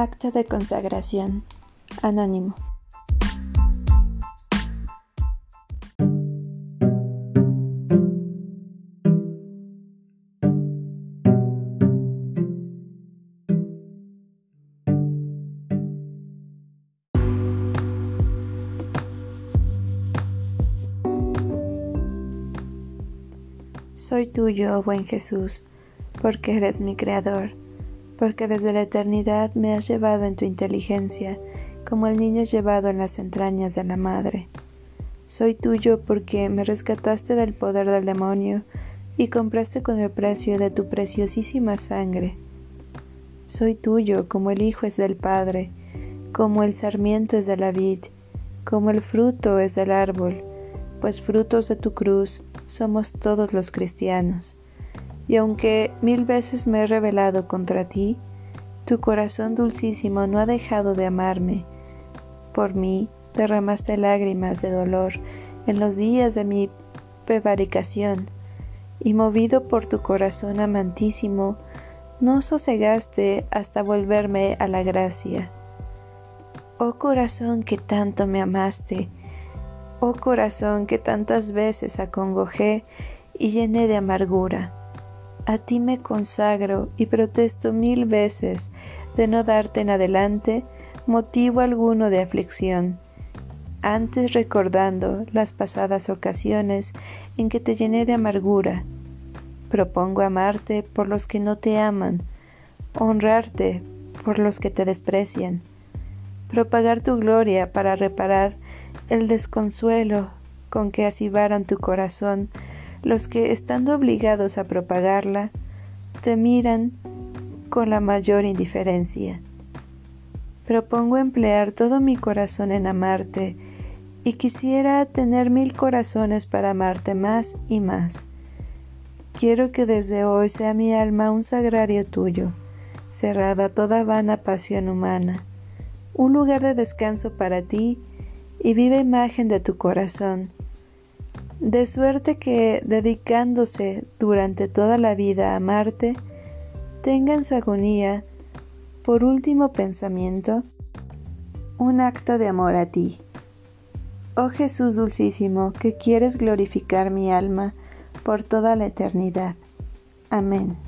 Acto de consagración. Anónimo. Soy tuyo, buen Jesús, porque eres mi Creador porque desde la eternidad me has llevado en tu inteligencia, como el niño llevado en las entrañas de la madre. Soy tuyo porque me rescataste del poder del demonio y compraste con el precio de tu preciosísima sangre. Soy tuyo como el Hijo es del Padre, como el sarmiento es de la vid, como el fruto es del árbol, pues frutos de tu cruz somos todos los cristianos y aunque mil veces me he rebelado contra ti, tu corazón dulcísimo no ha dejado de amarme. Por mí derramaste lágrimas de dolor en los días de mi prevaricación, y movido por tu corazón amantísimo, no sosegaste hasta volverme a la gracia. Oh corazón que tanto me amaste, oh corazón que tantas veces acongojé y llené de amargura a ti me consagro y protesto mil veces de no darte en adelante motivo alguno de aflicción, antes recordando las pasadas ocasiones en que te llené de amargura. Propongo amarte por los que no te aman, honrarte por los que te desprecian, propagar tu gloria para reparar el desconsuelo con que asivaran tu corazón los que, estando obligados a propagarla, te miran con la mayor indiferencia. Propongo emplear todo mi corazón en amarte, y quisiera tener mil corazones para amarte más y más. Quiero que desde hoy sea mi alma un sagrario tuyo, cerrada toda vana pasión humana, un lugar de descanso para ti y viva imagen de tu corazón, de suerte que, dedicándose durante toda la vida a amarte, tenga en su agonía, por último pensamiento, un acto de amor a ti. Oh Jesús dulcísimo, que quieres glorificar mi alma por toda la eternidad. Amén.